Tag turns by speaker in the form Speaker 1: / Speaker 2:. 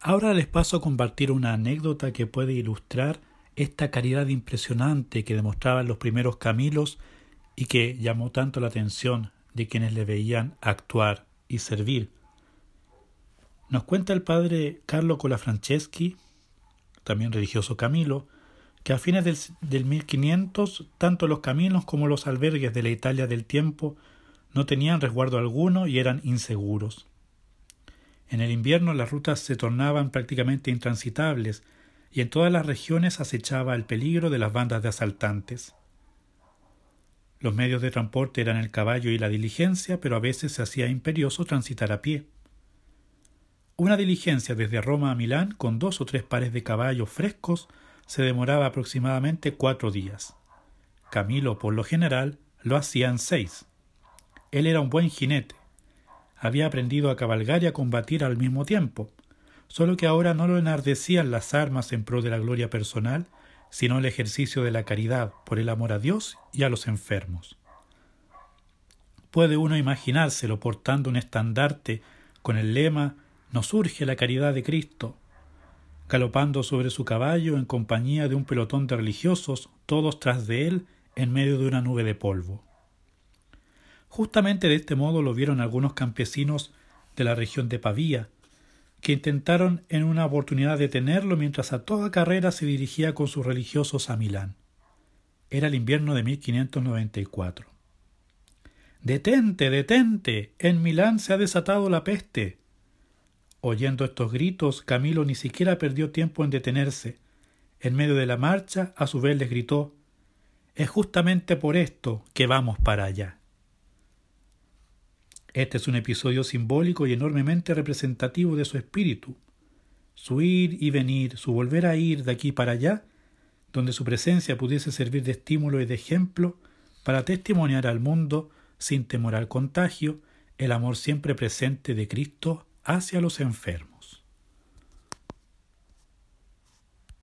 Speaker 1: Ahora les paso a compartir una anécdota que puede ilustrar esta caridad impresionante que demostraban los primeros Camilos y que llamó tanto la atención de quienes le veían actuar y servir. Nos cuenta el padre Carlo Colafranceschi, también religioso Camilo, que a fines del, del 1500 tanto los caminos como los albergues de la Italia del tiempo no tenían resguardo alguno y eran inseguros. En el invierno las rutas se tornaban prácticamente intransitables y en todas las regiones acechaba el peligro de las bandas de asaltantes. Los medios de transporte eran el caballo y la diligencia, pero a veces se hacía imperioso transitar a pie. Una diligencia desde Roma a Milán con dos o tres pares de caballos frescos se demoraba aproximadamente cuatro días. Camilo, por lo general, lo hacía en seis. Él era un buen jinete. Había aprendido a cabalgar y a combatir al mismo tiempo, solo que ahora no lo enardecían las armas en pro de la gloria personal, sino el ejercicio de la caridad por el amor a Dios y a los enfermos. Puede uno imaginárselo portando un estandarte con el lema Nos surge la caridad de Cristo, galopando sobre su caballo en compañía de un pelotón de religiosos, todos tras de él en medio de una nube de polvo. Justamente de este modo lo vieron algunos campesinos de la región de Pavía, que intentaron en una oportunidad detenerlo mientras a toda carrera se dirigía con sus religiosos a Milán. Era el invierno de 1594. Detente, detente. En Milán se ha desatado la peste. Oyendo estos gritos, Camilo ni siquiera perdió tiempo en detenerse. En medio de la marcha, a su vez les gritó Es justamente por esto que vamos para allá. Este es un episodio simbólico y enormemente representativo de su espíritu, su ir y venir, su volver a ir de aquí para allá, donde su presencia pudiese servir de estímulo y de ejemplo para testimoniar al mundo, sin temor al contagio, el amor siempre presente de Cristo hacia los enfermos.